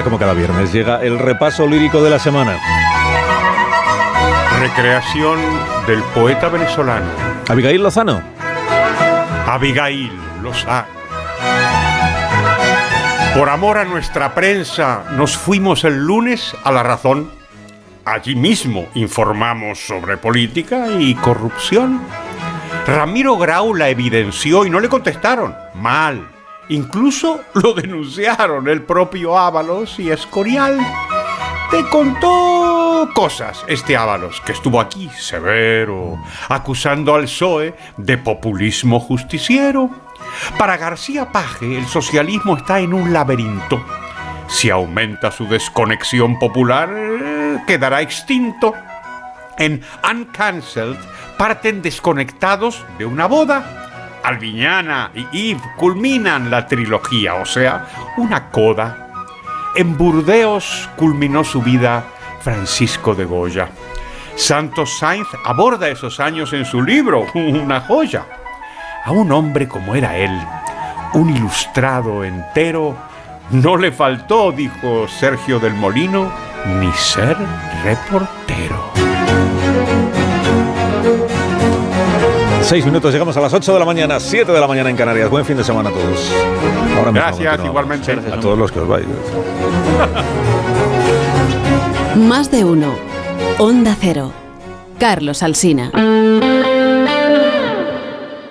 ahora, como cada viernes, llega el repaso lírico de la semana. Recreación del poeta venezolano. Abigail Lozano. Abigail Lozano. Por amor a nuestra prensa, nos fuimos el lunes a La Razón. Allí mismo informamos sobre política y corrupción. Ramiro Grau la evidenció y no le contestaron. Mal. Incluso lo denunciaron el propio Ábalos y Escorial. Te contó cosas este Ábalos, que estuvo aquí severo, acusando al PSOE de populismo justiciero. Para García Paje, el socialismo está en un laberinto. Si aumenta su desconexión popular, quedará extinto. En Uncancelled parten desconectados de una boda. Alviñana y Yves culminan la trilogía, o sea, una coda. En Burdeos culminó su vida Francisco de Goya. Santos Sainz aborda esos años en su libro, una joya. A un hombre como era él, un ilustrado entero, no le faltó, dijo Sergio del Molino, ni ser reportero. Seis minutos, llegamos a las 8 de la mañana, 7 de la mañana en Canarias. Buen fin de semana a todos. Ahora Gracias, igualmente. A todos los que os vais. Más de uno. Onda Cero. Carlos Alsina.